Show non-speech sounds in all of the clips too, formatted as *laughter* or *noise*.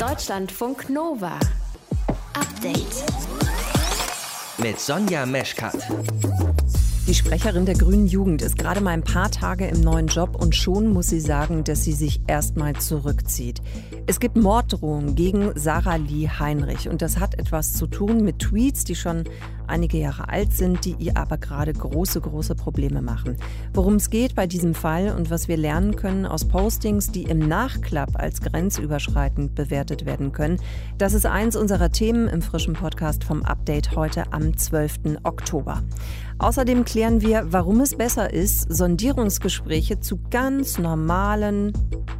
Deutschlandfunk Nova. Update. Mit Sonja Meschkat. Die Sprecherin der Grünen Jugend ist gerade mal ein paar Tage im neuen Job und schon muss sie sagen, dass sie sich erstmal zurückzieht. Es gibt Morddrohungen gegen Sarah Lee Heinrich und das hat etwas zu tun mit Tweets, die schon einige Jahre alt sind, die ihr aber gerade große, große Probleme machen. Worum es geht bei diesem Fall und was wir lernen können aus Postings, die im Nachklapp als grenzüberschreitend bewertet werden können, das ist eins unserer Themen im frischen Podcast vom Update heute am 12. Oktober. Außerdem klären wir, warum es besser ist, Sondierungsgespräche zu ganz normalen,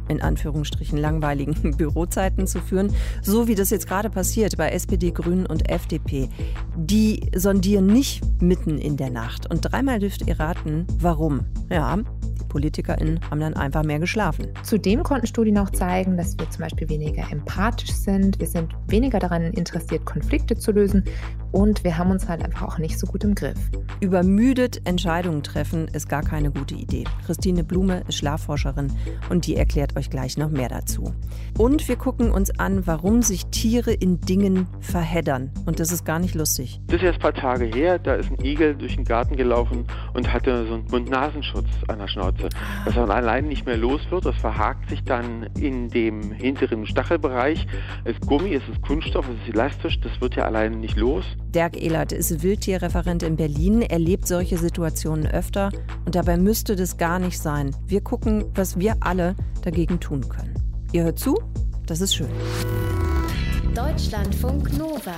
in Anführungsstrichen langweiligen *laughs* Bürozeiten zu führen, so wie das jetzt gerade passiert bei SPD, Grünen und FDP. Die sondieren nicht mitten in der Nacht. Und dreimal dürft ihr raten, warum. Ja, PolitikerInnen haben dann einfach mehr geschlafen. Zudem konnten Studien auch zeigen, dass wir zum Beispiel weniger empathisch sind, wir sind weniger daran interessiert, Konflikte zu lösen und wir haben uns halt einfach auch nicht so gut im Griff. Übermüdet Entscheidungen treffen ist gar keine gute Idee. Christine Blume ist Schlafforscherin und die erklärt euch gleich noch mehr dazu. Und wir gucken uns an, warum sich Tiere in Dingen verheddern. Und das ist gar nicht lustig. Das ist erst ein paar Tage her, da ist ein Igel durch den Garten gelaufen und hatte so einen Mund-Nasenschutz an der Schnauze. Schnauze. Dass er allein nicht mehr los wird, das verhakt sich dann in dem hinteren Stachelbereich. Es ist Gummi, es ist Kunststoff, es ist elastisch, das wird ja allein nicht los. Dirk Ehlert ist Wildtierreferent in Berlin. Er lebt solche Situationen öfter und dabei müsste das gar nicht sein. Wir gucken, was wir alle dagegen tun können. Ihr hört zu? Das ist schön. Deutschlandfunk Nova.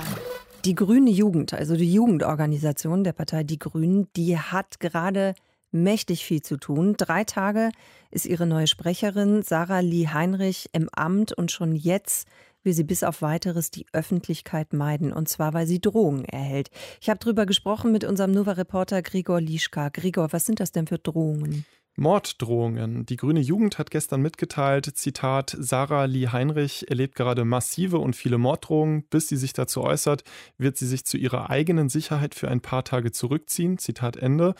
Die Grüne Jugend, also die Jugendorganisation der Partei Die Grünen, die hat gerade mächtig viel zu tun. Drei Tage ist ihre neue Sprecherin Sarah Lee Heinrich im Amt und schon jetzt will sie bis auf weiteres die Öffentlichkeit meiden, und zwar weil sie Drohungen erhält. Ich habe darüber gesprochen mit unserem Nova-Reporter Gregor Lischka. Gregor, was sind das denn für Drohungen? Morddrohungen. Die Grüne Jugend hat gestern mitgeteilt, Zitat, Sarah Lee Heinrich erlebt gerade massive und viele Morddrohungen. Bis sie sich dazu äußert, wird sie sich zu ihrer eigenen Sicherheit für ein paar Tage zurückziehen. Zitat Ende.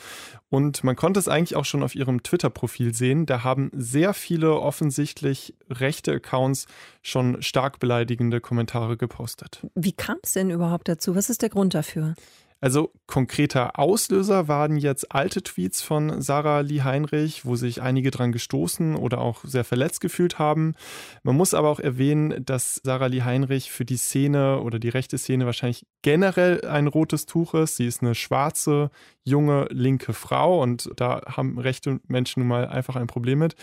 Und man konnte es eigentlich auch schon auf ihrem Twitter-Profil sehen. Da haben sehr viele offensichtlich rechte Accounts schon stark beleidigende Kommentare gepostet. Wie kam es denn überhaupt dazu? Was ist der Grund dafür? Also konkreter Auslöser waren jetzt alte Tweets von Sarah Lee Heinrich, wo sich einige dran gestoßen oder auch sehr verletzt gefühlt haben. Man muss aber auch erwähnen, dass Sarah Lee Heinrich für die Szene oder die rechte Szene wahrscheinlich generell ein rotes Tuch ist. Sie ist eine schwarze, junge, linke Frau und da haben rechte Menschen nun mal einfach ein Problem mit.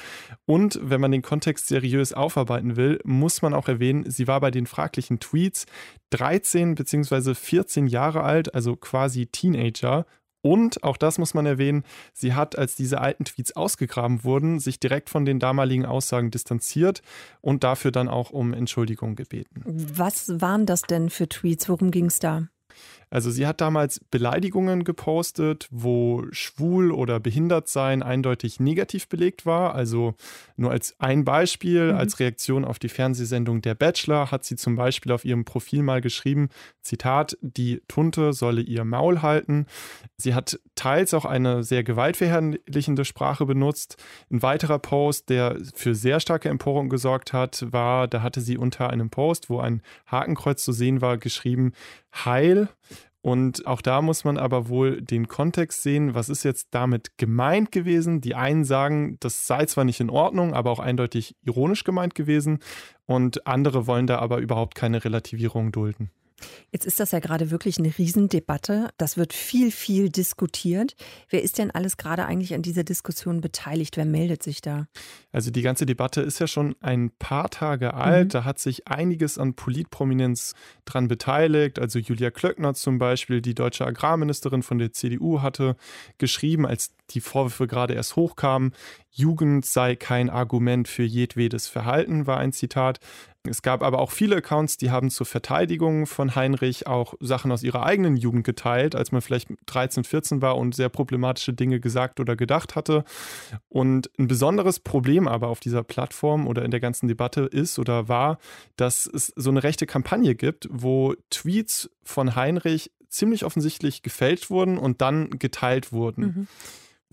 Und wenn man den Kontext seriös aufarbeiten will, muss man auch erwähnen, sie war bei den fraglichen Tweets 13 bzw. 14 Jahre alt, also quasi Teenager. Und auch das muss man erwähnen, sie hat, als diese alten Tweets ausgegraben wurden, sich direkt von den damaligen Aussagen distanziert und dafür dann auch um Entschuldigung gebeten. Was waren das denn für Tweets? Worum ging es da? Also sie hat damals Beleidigungen gepostet, wo schwul oder behindert sein eindeutig negativ belegt war. Also nur als ein Beispiel, mhm. als Reaktion auf die Fernsehsendung Der Bachelor hat sie zum Beispiel auf ihrem Profil mal geschrieben, Zitat, die Tunte solle ihr Maul halten. Sie hat teils auch eine sehr gewaltverherrlichende Sprache benutzt. Ein weiterer Post, der für sehr starke Empörung gesorgt hat, war, da hatte sie unter einem Post, wo ein Hakenkreuz zu sehen war, geschrieben, Heil. Und auch da muss man aber wohl den Kontext sehen, was ist jetzt damit gemeint gewesen. Die einen sagen, das sei zwar nicht in Ordnung, aber auch eindeutig ironisch gemeint gewesen. Und andere wollen da aber überhaupt keine Relativierung dulden. Jetzt ist das ja gerade wirklich eine Riesendebatte. Das wird viel, viel diskutiert. Wer ist denn alles gerade eigentlich an dieser Diskussion beteiligt? Wer meldet sich da? Also die ganze Debatte ist ja schon ein paar Tage alt. Mhm. Da hat sich einiges an Politprominenz dran beteiligt. Also Julia Klöckner zum Beispiel, die deutsche Agrarministerin von der CDU, hatte geschrieben, als die Vorwürfe gerade erst hochkamen, Jugend sei kein Argument für jedwedes Verhalten, war ein Zitat. Es gab aber auch viele Accounts, die haben zur Verteidigung von Heinrich auch Sachen aus ihrer eigenen Jugend geteilt, als man vielleicht 13, 14 war und sehr problematische Dinge gesagt oder gedacht hatte. Und ein besonderes Problem aber auf dieser Plattform oder in der ganzen Debatte ist oder war, dass es so eine rechte Kampagne gibt, wo Tweets von Heinrich ziemlich offensichtlich gefälscht wurden und dann geteilt wurden. Mhm.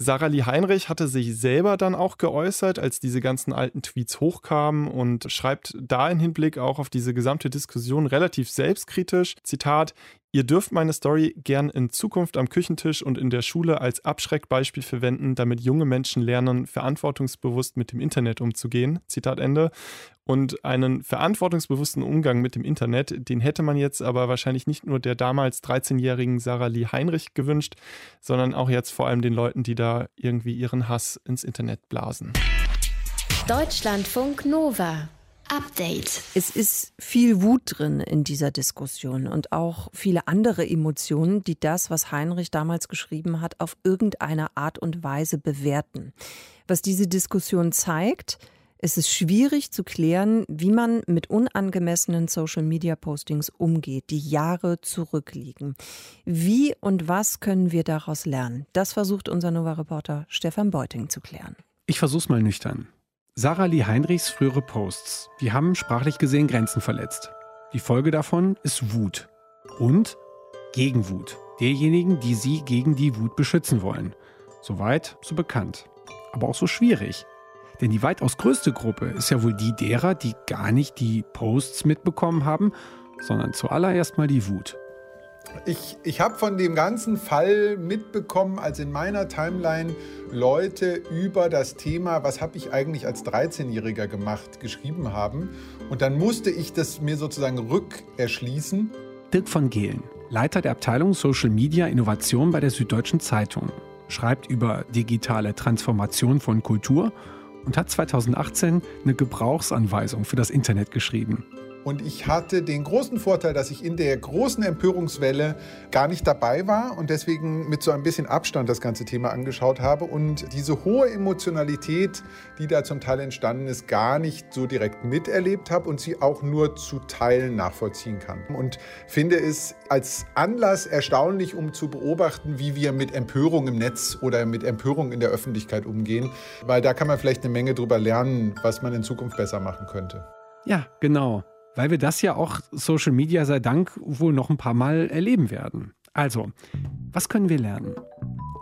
Sarah Lee Heinrich hatte sich selber dann auch geäußert, als diese ganzen alten Tweets hochkamen und schreibt da im Hinblick auch auf diese gesamte Diskussion relativ selbstkritisch. Zitat, Ihr dürft meine Story gern in Zukunft am Küchentisch und in der Schule als Abschreckbeispiel verwenden, damit junge Menschen lernen, verantwortungsbewusst mit dem Internet umzugehen. Zitat Ende. Und einen verantwortungsbewussten Umgang mit dem Internet, den hätte man jetzt aber wahrscheinlich nicht nur der damals 13-jährigen Sarah Lee Heinrich gewünscht, sondern auch jetzt vor allem den Leuten, die da irgendwie ihren Hass ins Internet blasen. Deutschlandfunk Nova. Update. Es ist viel Wut drin in dieser Diskussion und auch viele andere Emotionen, die das, was Heinrich damals geschrieben hat, auf irgendeine Art und Weise bewerten. Was diese Diskussion zeigt, es ist schwierig zu klären, wie man mit unangemessenen Social-Media-Postings umgeht, die Jahre zurückliegen. Wie und was können wir daraus lernen? Das versucht unser Nova-Reporter Stefan Beuting zu klären. Ich versuch's mal nüchtern. Sarah Lee Heinrichs frühere Posts, die haben sprachlich gesehen Grenzen verletzt. Die Folge davon ist Wut. Und Gegenwut. Derjenigen, die sie gegen die Wut beschützen wollen. Soweit, so bekannt. Aber auch so schwierig. Denn die weitaus größte Gruppe ist ja wohl die derer, die gar nicht die Posts mitbekommen haben, sondern zuallererst mal die Wut. Ich, ich habe von dem ganzen Fall mitbekommen, als in meiner Timeline Leute über das Thema, was habe ich eigentlich als 13-Jähriger gemacht, geschrieben haben. Und dann musste ich das mir sozusagen rückerschließen. Dirk von Gehlen, Leiter der Abteilung Social Media Innovation bei der Süddeutschen Zeitung, schreibt über digitale Transformation von Kultur und hat 2018 eine Gebrauchsanweisung für das Internet geschrieben. Und ich hatte den großen Vorteil, dass ich in der großen Empörungswelle gar nicht dabei war und deswegen mit so ein bisschen Abstand das ganze Thema angeschaut habe und diese hohe Emotionalität, die da zum Teil entstanden ist, gar nicht so direkt miterlebt habe und sie auch nur zu Teilen nachvollziehen kann. Und finde es als Anlass erstaunlich, um zu beobachten, wie wir mit Empörung im Netz oder mit Empörung in der Öffentlichkeit umgehen, weil da kann man vielleicht eine Menge drüber lernen, was man in Zukunft besser machen könnte. Ja, genau weil wir das ja auch Social Media sei Dank wohl noch ein paar Mal erleben werden. Also, was können wir lernen?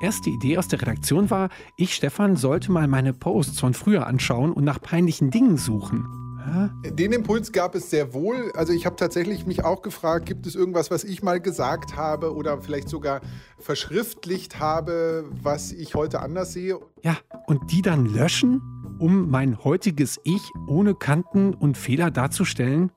Erste Idee aus der Redaktion war, ich, Stefan, sollte mal meine Posts von früher anschauen und nach peinlichen Dingen suchen. Den Impuls gab es sehr wohl. Also ich habe tatsächlich mich auch gefragt, gibt es irgendwas, was ich mal gesagt habe oder vielleicht sogar verschriftlicht habe, was ich heute anders sehe? Ja, und die dann löschen, um mein heutiges Ich ohne Kanten und Fehler darzustellen?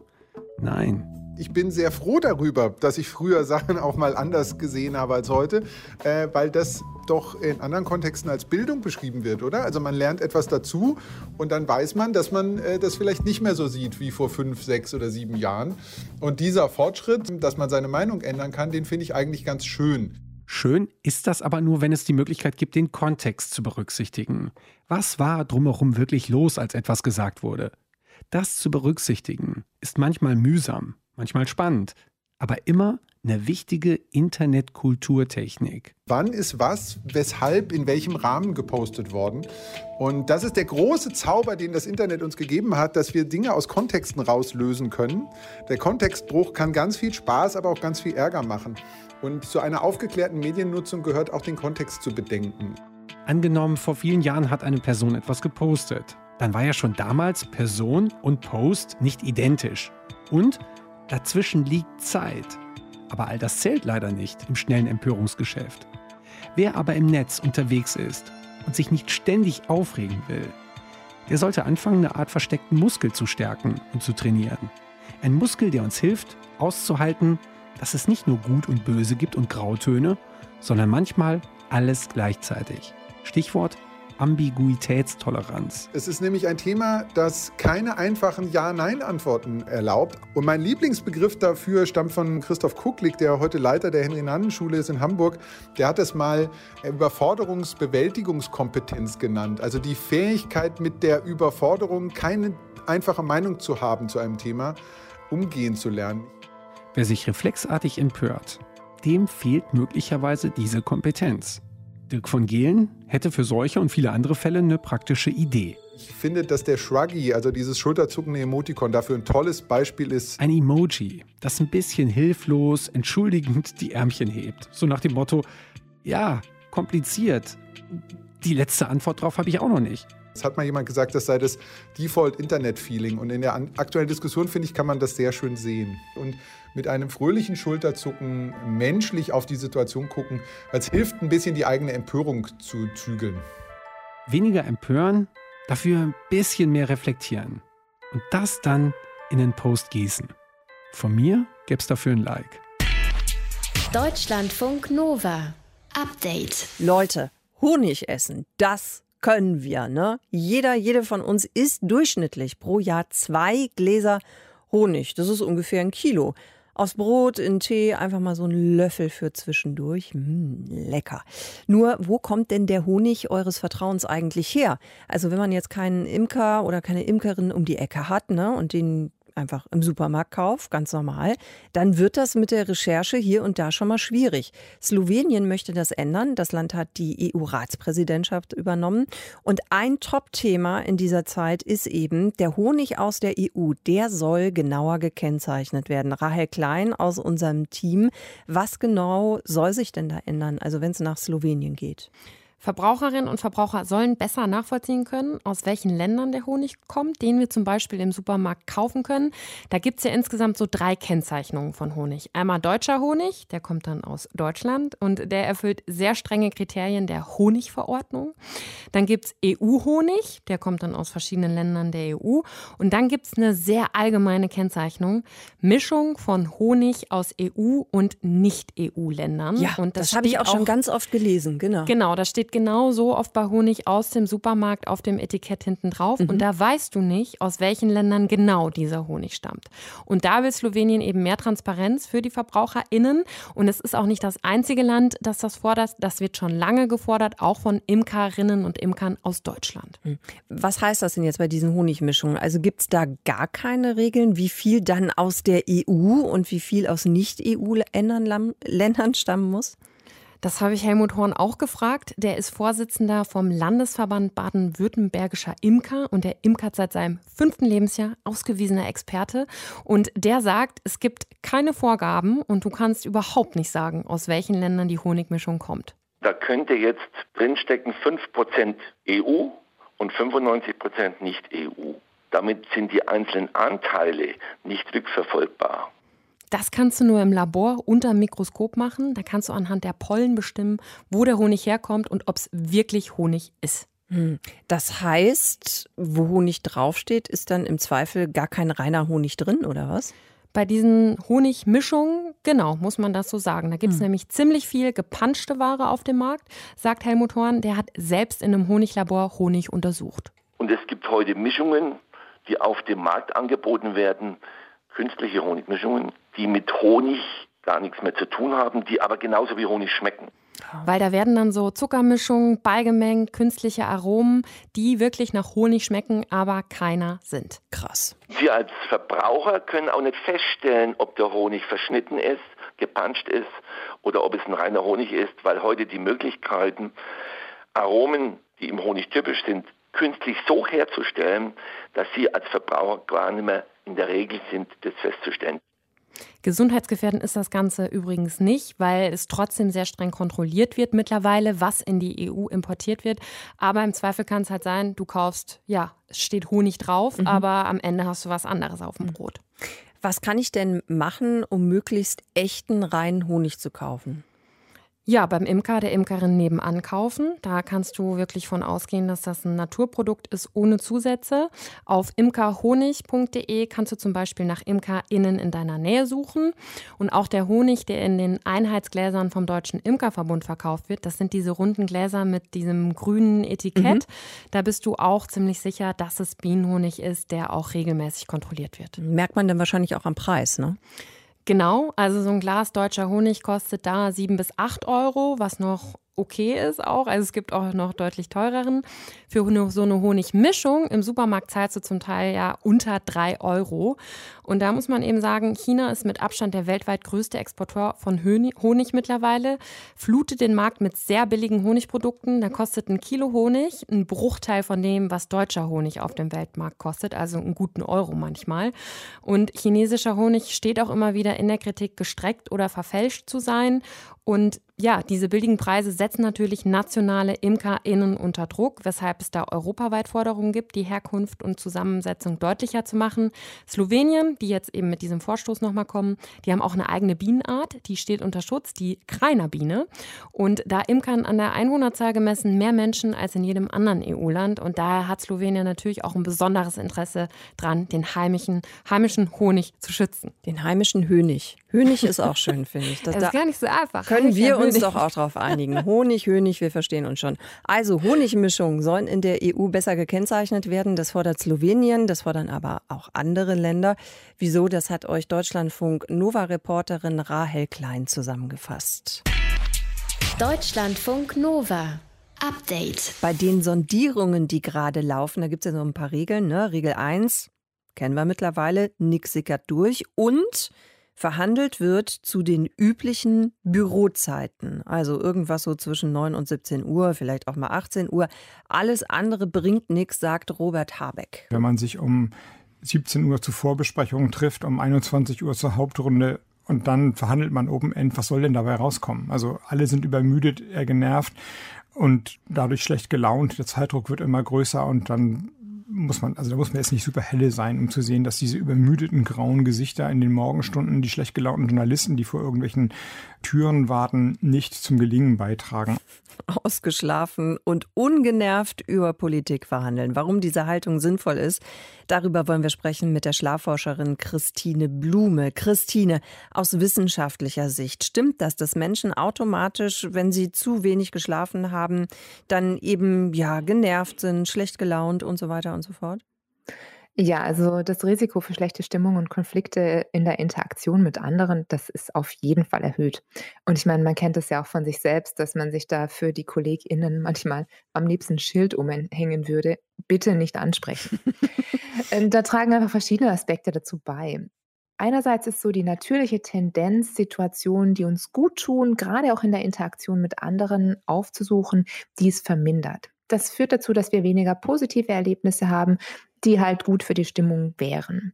Nein. Ich bin sehr froh darüber, dass ich früher Sachen auch mal anders gesehen habe als heute, äh, weil das doch in anderen Kontexten als Bildung beschrieben wird, oder? Also man lernt etwas dazu und dann weiß man, dass man äh, das vielleicht nicht mehr so sieht wie vor fünf, sechs oder sieben Jahren. Und dieser Fortschritt, dass man seine Meinung ändern kann, den finde ich eigentlich ganz schön. Schön ist das aber nur, wenn es die Möglichkeit gibt, den Kontext zu berücksichtigen. Was war drumherum wirklich los, als etwas gesagt wurde? Das zu berücksichtigen ist manchmal mühsam, manchmal spannend, aber immer eine wichtige Internetkulturtechnik. Wann ist was, weshalb, in welchem Rahmen gepostet worden? Und das ist der große Zauber, den das Internet uns gegeben hat, dass wir Dinge aus Kontexten rauslösen können. Der Kontextbruch kann ganz viel Spaß, aber auch ganz viel Ärger machen. Und zu einer aufgeklärten Mediennutzung gehört auch den Kontext zu bedenken. Angenommen, vor vielen Jahren hat eine Person etwas gepostet dann war ja schon damals Person und Post nicht identisch. Und dazwischen liegt Zeit. Aber all das zählt leider nicht im schnellen Empörungsgeschäft. Wer aber im Netz unterwegs ist und sich nicht ständig aufregen will, der sollte anfangen, eine Art versteckten Muskel zu stärken und zu trainieren. Ein Muskel, der uns hilft, auszuhalten, dass es nicht nur Gut und Böse gibt und Grautöne, sondern manchmal alles gleichzeitig. Stichwort Ambiguitätstoleranz. Es ist nämlich ein Thema, das keine einfachen Ja-Nein-Antworten erlaubt. Und mein Lieblingsbegriff dafür stammt von Christoph Kucklick, der heute Leiter der Henry-Nannen-Schule ist in Hamburg. Der hat es mal Überforderungsbewältigungskompetenz genannt. Also die Fähigkeit, mit der Überforderung keine einfache Meinung zu haben zu einem Thema, umgehen zu lernen. Wer sich reflexartig empört, dem fehlt möglicherweise diese Kompetenz. Dirk von Gehlen hätte für solche und viele andere Fälle eine praktische Idee. Ich finde, dass der Shruggy, also dieses schulterzuckende Emotikon, dafür ein tolles Beispiel ist. Ein Emoji, das ein bisschen hilflos, entschuldigend die Ärmchen hebt. So nach dem Motto, ja, kompliziert. Die letzte Antwort darauf habe ich auch noch nicht. Es hat mal jemand gesagt, das sei das Default-Internet-Feeling. Und in der aktuellen Diskussion, finde ich, kann man das sehr schön sehen. Und mit einem fröhlichen Schulterzucken menschlich auf die Situation gucken, weil es hilft, ein bisschen die eigene Empörung zu zügeln. Weniger empören, dafür ein bisschen mehr reflektieren. Und das dann in den Post gießen. Von mir gäbe es dafür ein Like. Deutschlandfunk Nova. Update. Leute, Honig essen, das können wir, ne? Jeder, jede von uns isst durchschnittlich pro Jahr zwei Gläser Honig. Das ist ungefähr ein Kilo. Aus Brot, in Tee, einfach mal so ein Löffel für zwischendurch. Mmh, lecker. Nur, wo kommt denn der Honig eures Vertrauens eigentlich her? Also, wenn man jetzt keinen Imker oder keine Imkerin um die Ecke hat, ne, und den einfach im Supermarkt kauft, ganz normal, dann wird das mit der Recherche hier und da schon mal schwierig. Slowenien möchte das ändern. Das Land hat die EU-Ratspräsidentschaft übernommen. Und ein Top-Thema in dieser Zeit ist eben der Honig aus der EU. Der soll genauer gekennzeichnet werden. Rahel Klein aus unserem Team. Was genau soll sich denn da ändern, also wenn es nach Slowenien geht? Verbraucherinnen und Verbraucher sollen besser nachvollziehen können, aus welchen Ländern der Honig kommt, den wir zum Beispiel im Supermarkt kaufen können. Da gibt es ja insgesamt so drei Kennzeichnungen von Honig. Einmal deutscher Honig, der kommt dann aus Deutschland und der erfüllt sehr strenge Kriterien der Honigverordnung. Dann gibt es EU-Honig, der kommt dann aus verschiedenen Ländern der EU. Und dann gibt es eine sehr allgemeine Kennzeichnung, Mischung von Honig aus EU und Nicht-EU-Ländern. Ja, und das, das habe ich auch schon ganz oft gelesen, genau. Genau, da steht steht genau so oft bei Honig aus dem Supermarkt auf dem Etikett hinten drauf. Mhm. Und da weißt du nicht, aus welchen Ländern genau dieser Honig stammt. Und da will Slowenien eben mehr Transparenz für die VerbraucherInnen. Und es ist auch nicht das einzige Land, das das fordert. Das wird schon lange gefordert, auch von Imkerinnen und Imkern aus Deutschland. Mhm. Was heißt das denn jetzt bei diesen Honigmischungen? Also gibt es da gar keine Regeln, wie viel dann aus der EU und wie viel aus Nicht-EU-Ländern stammen muss? Das habe ich Helmut Horn auch gefragt. Der ist Vorsitzender vom Landesverband Baden-Württembergischer Imker und der imkert seit seinem fünften Lebensjahr ausgewiesener Experte. Und der sagt, es gibt keine Vorgaben und du kannst überhaupt nicht sagen, aus welchen Ländern die Honigmischung kommt. Da könnte jetzt drinstecken 5% EU und 95% nicht EU. Damit sind die einzelnen Anteile nicht rückverfolgbar. Das kannst du nur im Labor unter dem Mikroskop machen. Da kannst du anhand der Pollen bestimmen, wo der Honig herkommt und ob es wirklich Honig ist. Hm. Das heißt, wo Honig draufsteht, ist dann im Zweifel gar kein reiner Honig drin, oder was? Bei diesen Honigmischungen, genau, muss man das so sagen. Da gibt es hm. nämlich ziemlich viel gepanschte Ware auf dem Markt, sagt Helmut Horn. Der hat selbst in einem Honiglabor Honig untersucht. Und es gibt heute Mischungen, die auf dem Markt angeboten werden, künstliche Honigmischungen, die mit Honig gar nichts mehr zu tun haben, die aber genauso wie Honig schmecken. Weil da werden dann so Zuckermischungen beigemengt, künstliche Aromen, die wirklich nach Honig schmecken, aber keiner sind. Krass. Sie als Verbraucher können auch nicht feststellen, ob der Honig verschnitten ist, gepanscht ist oder ob es ein reiner Honig ist, weil heute die Möglichkeiten, Aromen, die im Honig typisch sind, künstlich so herzustellen, dass sie als Verbraucher gar nicht mehr in der Regel sind, das festzustellen. Gesundheitsgefährdend ist das Ganze übrigens nicht, weil es trotzdem sehr streng kontrolliert wird mittlerweile, was in die EU importiert wird. Aber im Zweifel kann es halt sein, du kaufst, ja, es steht Honig drauf, mhm. aber am Ende hast du was anderes auf dem mhm. Brot. Was kann ich denn machen, um möglichst echten reinen Honig zu kaufen? Ja, beim Imker, der Imkerin nebenan kaufen. Da kannst du wirklich von ausgehen, dass das ein Naturprodukt ist ohne Zusätze. Auf imkerhonig.de kannst du zum Beispiel nach ImkerInnen in deiner Nähe suchen. Und auch der Honig, der in den Einheitsgläsern vom Deutschen Imkerverbund verkauft wird, das sind diese runden Gläser mit diesem grünen Etikett. Mhm. Da bist du auch ziemlich sicher, dass es Bienenhonig ist, der auch regelmäßig kontrolliert wird. Merkt man dann wahrscheinlich auch am Preis, ne? Genau, also so ein Glas deutscher Honig kostet da sieben bis acht Euro, was noch okay ist auch. Also es gibt auch noch deutlich teureren. Für so eine Honigmischung im Supermarkt zahlst du zum Teil ja unter drei Euro. Und da muss man eben sagen, China ist mit Abstand der weltweit größte Exporteur von Honig mittlerweile, flutet den Markt mit sehr billigen Honigprodukten. Da kostet ein Kilo Honig ein Bruchteil von dem, was deutscher Honig auf dem Weltmarkt kostet, also einen guten Euro manchmal. Und chinesischer Honig steht auch immer wieder in der Kritik, gestreckt oder verfälscht zu sein. Und ja, diese billigen Preise setzen natürlich nationale ImkerInnen unter Druck, weshalb es da europaweit Forderungen gibt, die Herkunft und Zusammensetzung deutlicher zu machen. Slowenien, die jetzt eben mit diesem Vorstoß nochmal kommen, die haben auch eine eigene Bienenart, die steht unter Schutz, die Kreinerbiene. Und da imkern an der Einwohnerzahl gemessen mehr Menschen als in jedem anderen EU-Land. Und daher hat Slowenien natürlich auch ein besonderes Interesse dran, den heimischen, heimischen Honig zu schützen. Den heimischen Hönig. Hönig ist auch schön, finde ich. *laughs* Das, das ist gar nicht so einfach. Können wir uns uns doch auch darauf einigen. Honig, Hönig, wir verstehen uns schon. Also Honigmischungen sollen in der EU besser gekennzeichnet werden. Das fordert Slowenien, das fordern aber auch andere Länder. Wieso? Das hat euch Deutschlandfunk Nova-Reporterin Rahel Klein zusammengefasst. Deutschlandfunk Nova. Update. Bei den Sondierungen, die gerade laufen, da gibt es ja so ein paar Regeln. Ne? Regel 1 kennen wir mittlerweile, nix sickert durch. Und verhandelt wird zu den üblichen Bürozeiten. Also irgendwas so zwischen 9 und 17 Uhr, vielleicht auch mal 18 Uhr. Alles andere bringt nichts, sagt Robert Habeck. Wenn man sich um 17 Uhr zur Vorbesprechung trifft, um 21 Uhr zur Hauptrunde und dann verhandelt man Open End, was soll denn dabei rauskommen? Also alle sind übermüdet, eher genervt und dadurch schlecht gelaunt. Der Zeitdruck wird immer größer und dann muss man, also da muss man jetzt nicht super helle sein, um zu sehen, dass diese übermüdeten grauen Gesichter in den Morgenstunden, die schlecht gelaunten Journalisten, die vor irgendwelchen Türen warten, nicht zum Gelingen beitragen. Ausgeschlafen und ungenervt über Politik verhandeln. Warum diese Haltung sinnvoll ist, darüber wollen wir sprechen mit der Schlafforscherin Christine Blume. Christine, aus wissenschaftlicher Sicht, stimmt das, dass Menschen automatisch, wenn sie zu wenig geschlafen haben, dann eben ja genervt sind, schlecht gelaunt und so weiter und so fort? Ja, also das Risiko für schlechte Stimmung und Konflikte in der Interaktion mit anderen, das ist auf jeden Fall erhöht. Und ich meine, man kennt es ja auch von sich selbst, dass man sich da für die KollegInnen manchmal am liebsten ein Schild umhängen würde. Bitte nicht ansprechen. *laughs* Ähm, da tragen einfach verschiedene Aspekte dazu bei. Einerseits ist so die natürliche Tendenz, Situationen, die uns gut tun, gerade auch in der Interaktion mit anderen aufzusuchen, die es vermindert. Das führt dazu, dass wir weniger positive Erlebnisse haben, die halt gut für die Stimmung wären.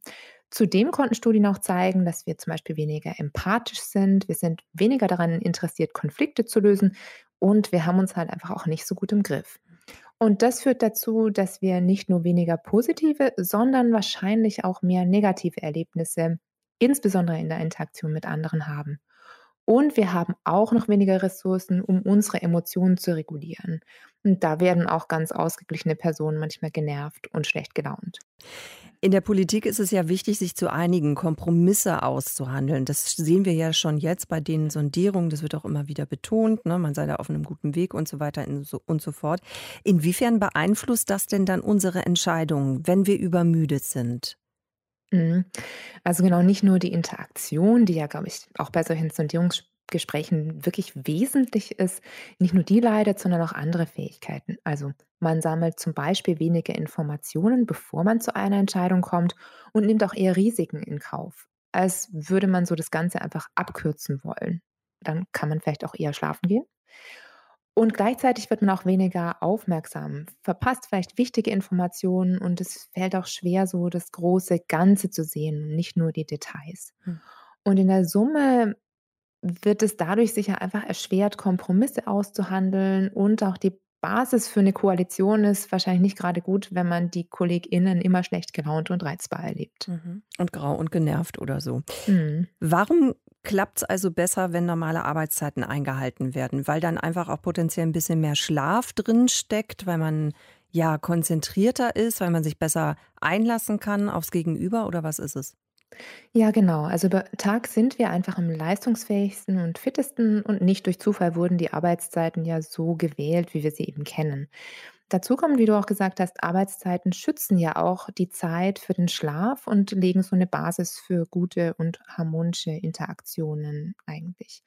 Zudem konnten Studien auch zeigen, dass wir zum Beispiel weniger empathisch sind, wir sind weniger daran interessiert, Konflikte zu lösen und wir haben uns halt einfach auch nicht so gut im Griff. Und das führt dazu, dass wir nicht nur weniger positive, sondern wahrscheinlich auch mehr negative Erlebnisse, insbesondere in der Interaktion mit anderen haben. Und wir haben auch noch weniger Ressourcen, um unsere Emotionen zu regulieren. Und da werden auch ganz ausgeglichene Personen manchmal genervt und schlecht gelaunt. In der Politik ist es ja wichtig, sich zu einigen, Kompromisse auszuhandeln. Das sehen wir ja schon jetzt bei den Sondierungen. Das wird auch immer wieder betont. Ne? Man sei da auf einem guten Weg und so weiter und so fort. Inwiefern beeinflusst das denn dann unsere Entscheidungen, wenn wir übermüdet sind? Mhm. Also genau, nicht nur die Interaktion, die ja, glaube ich, auch bei solchen Sondierungsgesprächen wirklich wesentlich ist, nicht nur die leidet, sondern auch andere Fähigkeiten. Also man sammelt zum Beispiel weniger Informationen, bevor man zu einer Entscheidung kommt und nimmt auch eher Risiken in Kauf, als würde man so das Ganze einfach abkürzen wollen. Dann kann man vielleicht auch eher schlafen gehen. Und gleichzeitig wird man auch weniger aufmerksam, verpasst vielleicht wichtige Informationen und es fällt auch schwer, so das große Ganze zu sehen und nicht nur die Details. Hm. Und in der Summe wird es dadurch sicher einfach erschwert, Kompromisse auszuhandeln und auch die Basis für eine Koalition ist wahrscheinlich nicht gerade gut, wenn man die KollegInnen immer schlecht gelaunt und reizbar erlebt. Mhm. Und grau und genervt oder so. Mhm. Warum klappt es also besser, wenn normale Arbeitszeiten eingehalten werden? Weil dann einfach auch potenziell ein bisschen mehr Schlaf drin steckt, weil man ja konzentrierter ist, weil man sich besser einlassen kann aufs Gegenüber oder was ist es? Ja, genau. Also über Tag sind wir einfach am leistungsfähigsten und fittesten und nicht durch Zufall wurden die Arbeitszeiten ja so gewählt, wie wir sie eben kennen. Dazu kommt, wie du auch gesagt hast, Arbeitszeiten schützen ja auch die Zeit für den Schlaf und legen so eine Basis für gute und harmonische Interaktionen eigentlich.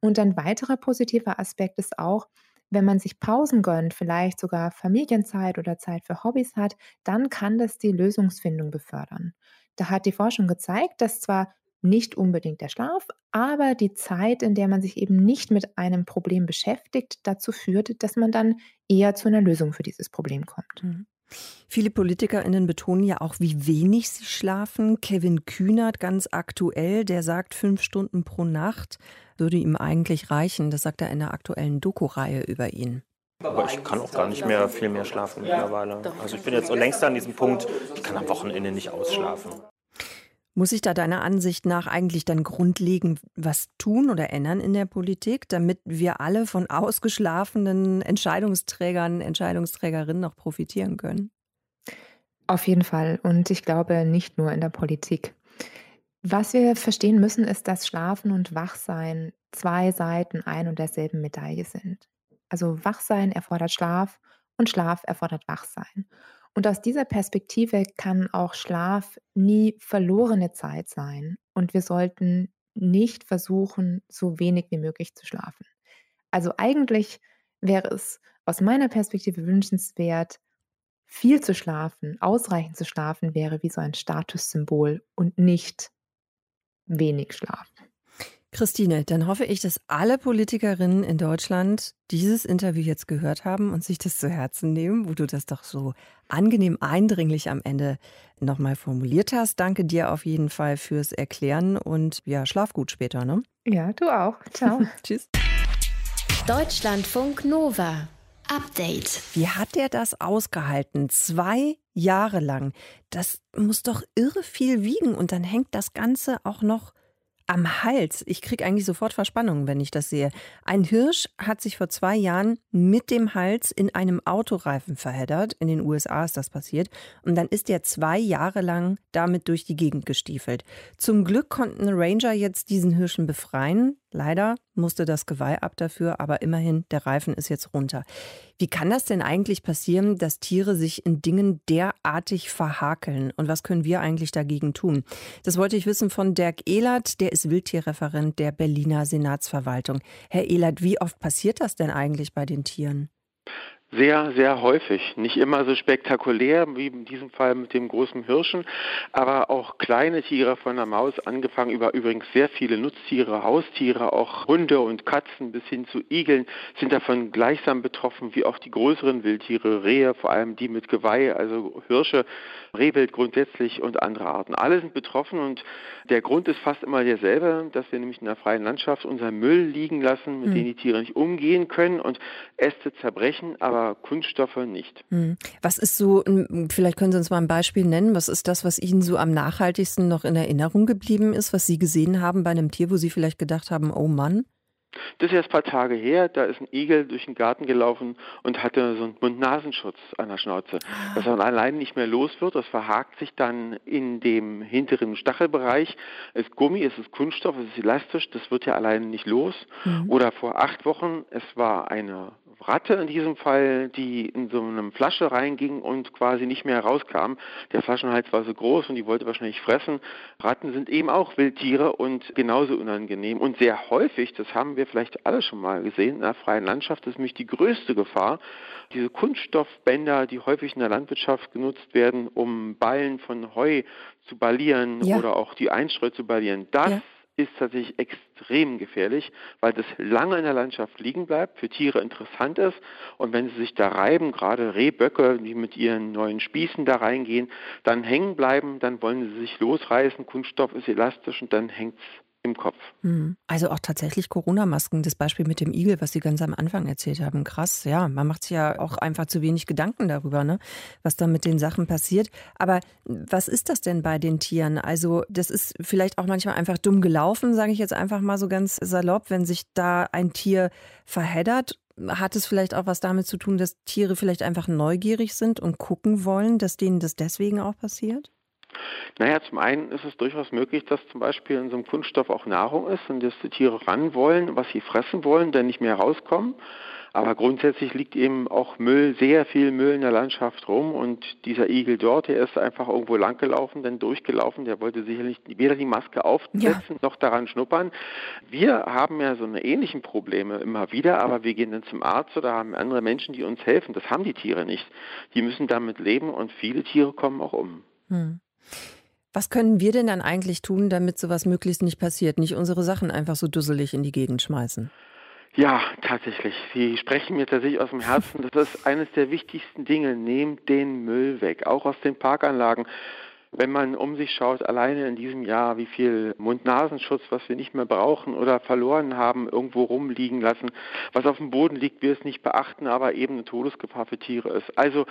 Und ein weiterer positiver Aspekt ist auch, wenn man sich Pausen gönnt, vielleicht sogar Familienzeit oder Zeit für Hobbys hat, dann kann das die Lösungsfindung befördern. Da hat die Forschung gezeigt, dass zwar nicht unbedingt der Schlaf, aber die Zeit, in der man sich eben nicht mit einem Problem beschäftigt, dazu führt, dass man dann eher zu einer Lösung für dieses Problem kommt. Mhm. Viele PolitikerInnen betonen ja auch, wie wenig sie schlafen. Kevin Kühnert, ganz aktuell, der sagt fünf Stunden pro Nacht. würde ihm eigentlich reichen. Das sagt er in der aktuellen Doku-Reihe über ihn. Aber ich kann auch gar nicht mehr viel mehr schlafen mittlerweile. Also ich bin jetzt so längst an diesem Punkt, ich kann am Wochenende nicht ausschlafen. Muss sich da deiner Ansicht nach eigentlich dann grundlegend was tun oder ändern in der Politik, damit wir alle von ausgeschlafenen Entscheidungsträgern, Entscheidungsträgerinnen noch profitieren können? Auf jeden Fall. Und ich glaube nicht nur in der Politik. Was wir verstehen müssen, ist, dass Schlafen und Wachsein zwei Seiten ein und derselben Medaille sind. Also Wachsein erfordert Schlaf und Schlaf erfordert Wachsein. Und aus dieser Perspektive kann auch Schlaf nie verlorene Zeit sein. Und wir sollten nicht versuchen, so wenig wie möglich zu schlafen. Also eigentlich wäre es aus meiner Perspektive wünschenswert, viel zu schlafen, ausreichend zu schlafen wäre wie so ein Statussymbol und nicht wenig Schlaf. Christine, dann hoffe ich, dass alle Politikerinnen in Deutschland dieses Interview jetzt gehört haben und sich das zu Herzen nehmen, wo du das doch so angenehm eindringlich am Ende nochmal formuliert hast. Danke dir auf jeden Fall fürs Erklären und ja, schlaf gut später, ne? Ja, du auch. Ciao. *laughs* Tschüss. Deutschlandfunk Nova. Update. Wie hat der das ausgehalten? Zwei Jahre lang. Das muss doch irre viel wiegen und dann hängt das Ganze auch noch am Hals. Ich kriege eigentlich sofort Verspannungen, wenn ich das sehe. Ein Hirsch hat sich vor zwei Jahren mit dem Hals in einem Autoreifen verheddert. In den USA ist das passiert. Und dann ist er zwei Jahre lang damit durch die Gegend gestiefelt. Zum Glück konnten Ranger jetzt diesen Hirschen befreien. Leider musste das Geweih ab dafür, aber immerhin, der Reifen ist jetzt runter. Wie kann das denn eigentlich passieren, dass Tiere sich in Dingen derartig verhakeln? Und was können wir eigentlich dagegen tun? Das wollte ich wissen von Dirk Ehlert, der ist Wildtierreferent der Berliner Senatsverwaltung. Herr Ehlert, wie oft passiert das denn eigentlich bei den Tieren? Sehr, sehr häufig. Nicht immer so spektakulär wie in diesem Fall mit dem großen Hirschen, aber auch kleine Tiere von der Maus, angefangen über übrigens sehr viele Nutztiere, Haustiere, auch Hunde und Katzen bis hin zu Igeln sind davon gleichsam betroffen wie auch die größeren Wildtiere, Rehe, vor allem die mit Geweih, also Hirsche, Rehwild grundsätzlich und andere Arten. Alle sind betroffen und der Grund ist fast immer derselbe, dass wir nämlich in der freien Landschaft unseren Müll liegen lassen, mit mhm. dem die Tiere nicht umgehen können und Äste zerbrechen, aber aber Kunststoffe nicht. Hm. Was ist so, vielleicht können Sie uns mal ein Beispiel nennen, was ist das, was Ihnen so am nachhaltigsten noch in Erinnerung geblieben ist, was Sie gesehen haben bei einem Tier, wo Sie vielleicht gedacht haben, oh Mann? Das ist erst ein paar Tage her, da ist ein Igel durch den Garten gelaufen und hatte so einen Mund-Nasenschutz an der Schnauze. Dass er allein nicht mehr los wird, das verhakt sich dann in dem hinteren Stachelbereich. Es ist Gummi, es ist Kunststoff, es ist elastisch, das wird ja alleine nicht los. Mhm. Oder vor acht Wochen, es war eine Ratte in diesem Fall, die in so eine Flasche reinging und quasi nicht mehr herauskam. Der Flaschenhals war so groß und die wollte wahrscheinlich fressen. Ratten sind eben auch Wildtiere und genauso unangenehm. Und sehr häufig, das haben wir vielleicht alle schon mal gesehen, in der freien Landschaft ist nämlich die größte Gefahr, diese Kunststoffbänder, die häufig in der Landwirtschaft genutzt werden, um Ballen von Heu zu ballieren ja. oder auch die Einstreu zu ballieren. Das ja ist tatsächlich extrem gefährlich, weil das lange in der Landschaft liegen bleibt, für Tiere interessant ist. Und wenn sie sich da reiben, gerade Rehböcke, die mit ihren neuen Spießen da reingehen, dann hängen bleiben, dann wollen sie sich losreißen, Kunststoff ist elastisch und dann hängt es im Kopf. Hm. Also auch tatsächlich Corona-Masken, das Beispiel mit dem Igel, was Sie ganz am Anfang erzählt haben. Krass, ja, man macht sich ja auch einfach zu wenig Gedanken darüber, ne? was da mit den Sachen passiert. Aber was ist das denn bei den Tieren? Also das ist vielleicht auch manchmal einfach dumm gelaufen, sage ich jetzt einfach mal so ganz salopp, wenn sich da ein Tier verheddert. Hat es vielleicht auch was damit zu tun, dass Tiere vielleicht einfach neugierig sind und gucken wollen, dass denen das deswegen auch passiert? Naja, zum einen ist es durchaus möglich, dass zum Beispiel in so einem Kunststoff auch Nahrung ist und dass die Tiere ran wollen, was sie fressen wollen, dann nicht mehr rauskommen. Aber grundsätzlich liegt eben auch Müll, sehr viel Müll in der Landschaft rum und dieser Igel dort, der ist einfach irgendwo langgelaufen, dann durchgelaufen, der wollte sicherlich weder die Maske aufsetzen ja. noch daran schnuppern. Wir haben ja so eine ähnlichen Probleme immer wieder, aber wir gehen dann zum Arzt oder haben andere Menschen, die uns helfen. Das haben die Tiere nicht. Die müssen damit leben und viele Tiere kommen auch um. Hm. Was können wir denn dann eigentlich tun, damit sowas möglichst nicht passiert? Nicht unsere Sachen einfach so dusselig in die Gegend schmeißen? Ja, tatsächlich. Sie sprechen mir tatsächlich aus dem Herzen. Das ist eines der wichtigsten Dinge. Nehmt den Müll weg, auch aus den Parkanlagen. wenn man um sich schaut, alleine in diesem Jahr, wie viel Mund-Nasenschutz, was wir nicht mehr brauchen oder verloren haben, irgendwo rumliegen lassen, was auf dem Boden liegt, wir es nicht beachten, aber eben eine Todesgefahr für Tiere ist. Also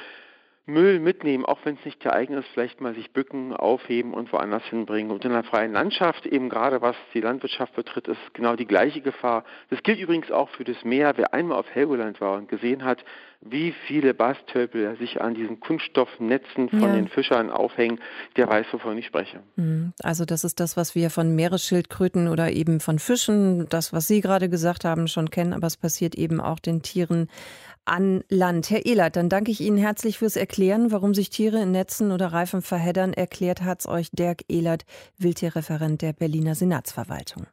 Müll mitnehmen, auch wenn es nicht der eigene ist, vielleicht mal sich bücken, aufheben und woanders hinbringen. Und in der freien Landschaft, eben gerade was die Landwirtschaft betrifft, ist genau die gleiche Gefahr. Das gilt übrigens auch für das Meer. Wer einmal auf Helgoland war und gesehen hat, wie viele Bastölpel sich an diesen Kunststoffnetzen von ja. den Fischern aufhängen, der weiß, wovon ich spreche. Mhm. Also das ist das, was wir von Meeresschildkröten oder eben von Fischen, das, was Sie gerade gesagt haben, schon kennen, aber es passiert eben auch den Tieren an Land. Herr Ehlert, dann danke ich Ihnen herzlich fürs Erklären, warum sich Tiere in Netzen oder Reifen verheddern. Erklärt hat es euch Dirk Ehlert, Wildtierreferent der Berliner Senatsverwaltung.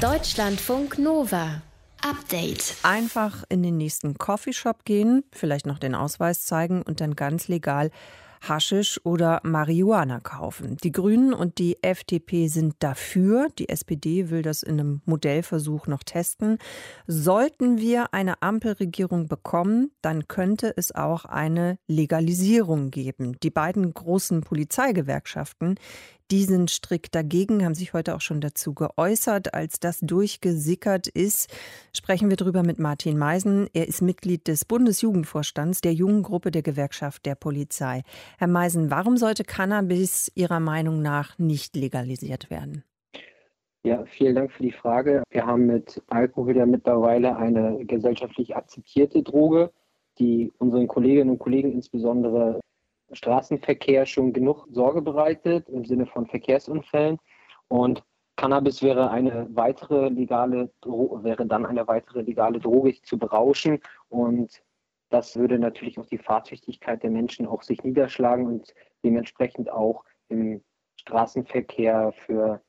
Deutschlandfunk Nova. Update. Einfach in den nächsten Coffeeshop gehen, vielleicht noch den Ausweis zeigen und dann ganz legal Haschisch oder Marihuana kaufen. Die Grünen und die FDP sind dafür. Die SPD will das in einem Modellversuch noch testen. Sollten wir eine Ampelregierung bekommen, dann könnte es auch eine Legalisierung geben. Die beiden großen Polizeigewerkschaften, die sind strikt dagegen, haben sich heute auch schon dazu geäußert. Als das durchgesickert ist, sprechen wir darüber mit Martin Meisen. Er ist Mitglied des Bundesjugendvorstands der jungen Gruppe der Gewerkschaft der Polizei. Herr Meisen, warum sollte Cannabis Ihrer Meinung nach nicht legalisiert werden? Ja, vielen Dank für die Frage. Wir haben mit Alkohol ja mittlerweile eine gesellschaftlich akzeptierte Droge, die unseren Kolleginnen und Kollegen insbesondere Straßenverkehr schon genug Sorge bereitet im Sinne von Verkehrsunfällen. Und Cannabis wäre eine weitere legale wäre dann eine weitere legale Droge zu berauschen und das würde natürlich auch die Fahrtüchtigkeit der Menschen auch sich niederschlagen und dementsprechend auch im Straßenverkehr für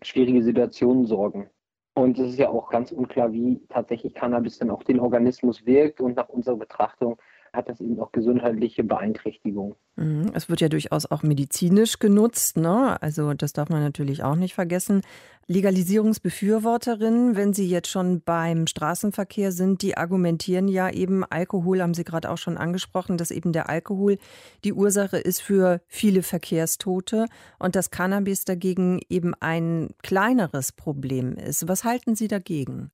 schwierige Situationen sorgen. Und es ist ja auch ganz unklar, wie tatsächlich Cannabis dann auf den Organismus wirkt. Und nach unserer Betrachtung hat das eben auch gesundheitliche Beeinträchtigungen. Mhm. Es wird ja durchaus auch medizinisch genutzt, ne? Also das darf man natürlich auch nicht vergessen. Legalisierungsbefürworterinnen, wenn Sie jetzt schon beim Straßenverkehr sind, die argumentieren ja eben, Alkohol haben Sie gerade auch schon angesprochen, dass eben der Alkohol die Ursache ist für viele Verkehrstote und dass Cannabis dagegen eben ein kleineres Problem ist. Was halten Sie dagegen?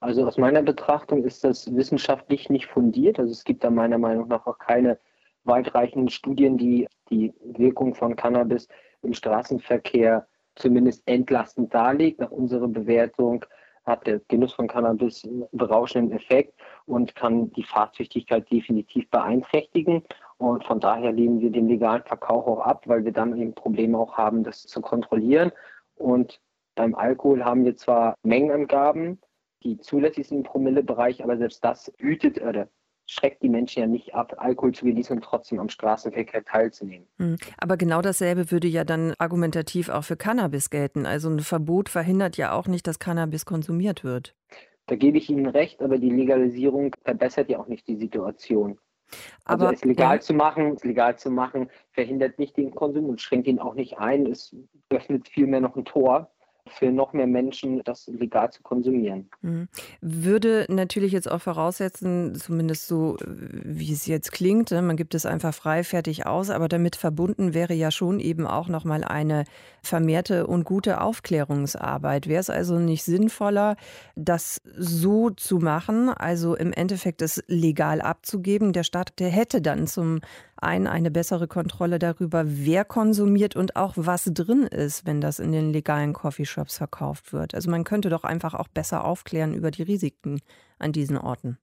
Also aus meiner Betrachtung ist das wissenschaftlich nicht fundiert. Also es gibt da meiner Meinung nach auch keine weitreichenden Studien, die die Wirkung von Cannabis im Straßenverkehr zumindest entlastend darlegt. Nach unserer Bewertung hat der Genuss von Cannabis einen berauschenden Effekt und kann die Fahrtüchtigkeit definitiv beeinträchtigen. Und von daher lehnen wir den legalen Verkauf auch ab, weil wir dann eben Probleme auch haben, das zu kontrollieren. Und beim Alkohol haben wir zwar Mengenangaben, die zulässig sind im Promillebereich, aber selbst das hütet oder schreckt die Menschen ja nicht ab, Alkohol zu genießen und trotzdem am Straßenverkehr teilzunehmen. Hm. Aber genau dasselbe würde ja dann argumentativ auch für Cannabis gelten. Also ein Verbot verhindert ja auch nicht, dass Cannabis konsumiert wird. Da gebe ich Ihnen recht, aber die Legalisierung verbessert ja auch nicht die Situation. Also aber, es legal ja. zu machen, es legal zu machen, verhindert nicht den Konsum und schränkt ihn auch nicht ein. Es öffnet vielmehr noch ein Tor für noch mehr Menschen, das legal zu konsumieren. Mhm. Würde natürlich jetzt auch voraussetzen, zumindest so, wie es jetzt klingt, ne, man gibt es einfach frei, fertig aus, aber damit verbunden wäre ja schon eben auch nochmal eine vermehrte und gute Aufklärungsarbeit. Wäre es also nicht sinnvoller, das so zu machen, also im Endeffekt es legal abzugeben? Der Staat, der hätte dann zum einen eine bessere Kontrolle darüber, wer konsumiert und auch was drin ist, wenn das in den legalen Coffeeshops verkauft wird. Also man könnte doch einfach auch besser aufklären über die Risiken an diesen Orten.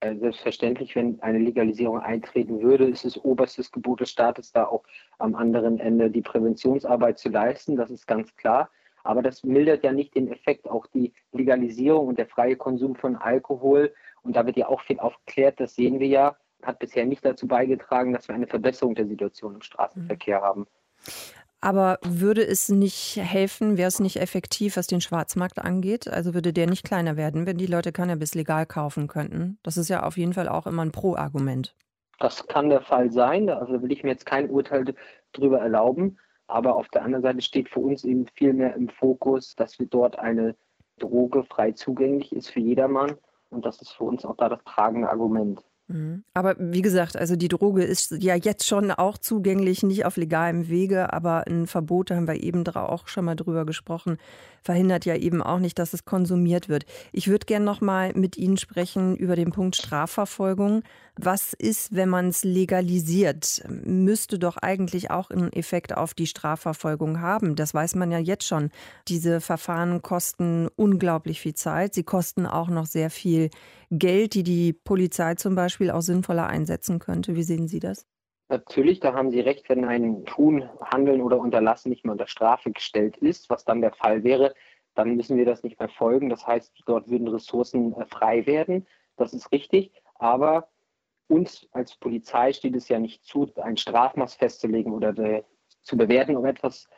Äh, selbstverständlich, wenn eine Legalisierung eintreten würde, ist es oberstes Gebot des Staates, da auch am anderen Ende die Präventionsarbeit zu leisten. Das ist ganz klar. Aber das mildert ja nicht den Effekt. Auch die Legalisierung und der freie Konsum von Alkohol, und da wird ja auch viel aufgeklärt, das sehen wir ja, hat bisher nicht dazu beigetragen, dass wir eine Verbesserung der Situation im Straßenverkehr haben. Aber würde es nicht helfen, wäre es nicht effektiv, was den Schwarzmarkt angeht? Also würde der nicht kleiner werden, wenn die Leute Cannabis legal kaufen könnten? Das ist ja auf jeden Fall auch immer ein Pro-Argument. Das kann der Fall sein. Also will ich mir jetzt kein Urteil darüber erlauben. Aber auf der anderen Seite steht für uns eben viel mehr im Fokus, dass wir dort eine Droge frei zugänglich ist für jedermann. Und das ist für uns auch da das tragende Argument. Mhm. Aber wie gesagt, also die Droge ist ja jetzt schon auch zugänglich, nicht auf legalem Wege, aber ein Verbot, da haben wir eben auch schon mal drüber gesprochen, verhindert ja eben auch nicht, dass es konsumiert wird. Ich würde gerne noch mal mit Ihnen sprechen über den Punkt Strafverfolgung. Was ist, wenn man es legalisiert? Müsste doch eigentlich auch einen Effekt auf die Strafverfolgung haben. Das weiß man ja jetzt schon. Diese Verfahren kosten unglaublich viel Zeit. Sie kosten auch noch sehr viel Geld, die die Polizei zum Beispiel auch sinnvoller einsetzen könnte. Wie sehen Sie das? Natürlich, da haben Sie recht, wenn ein Tun, Handeln oder Unterlassen nicht mehr unter Strafe gestellt ist, was dann der Fall wäre, dann müssen wir das nicht mehr folgen. Das heißt, dort würden Ressourcen äh, frei werden. Das ist richtig. Aber uns als Polizei steht es ja nicht zu, ein Strafmaß festzulegen oder zu bewerten, ob etwas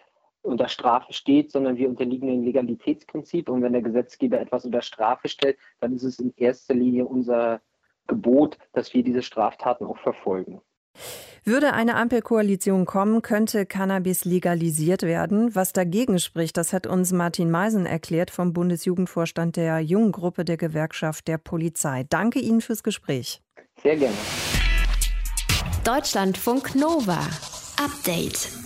unter Strafe steht, sondern wir unterliegen dem Legalitätsprinzip. Und wenn der Gesetzgeber etwas unter Strafe stellt, dann ist es in erster Linie unser Gebot, dass wir diese Straftaten auch verfolgen. Würde eine Ampelkoalition kommen, könnte Cannabis legalisiert werden. Was dagegen spricht, das hat uns Martin Meisen erklärt vom Bundesjugendvorstand der Jungen Gruppe der Gewerkschaft der Polizei. Danke Ihnen fürs Gespräch. Sehr gerne. Deutschlandfunk Nova. Update.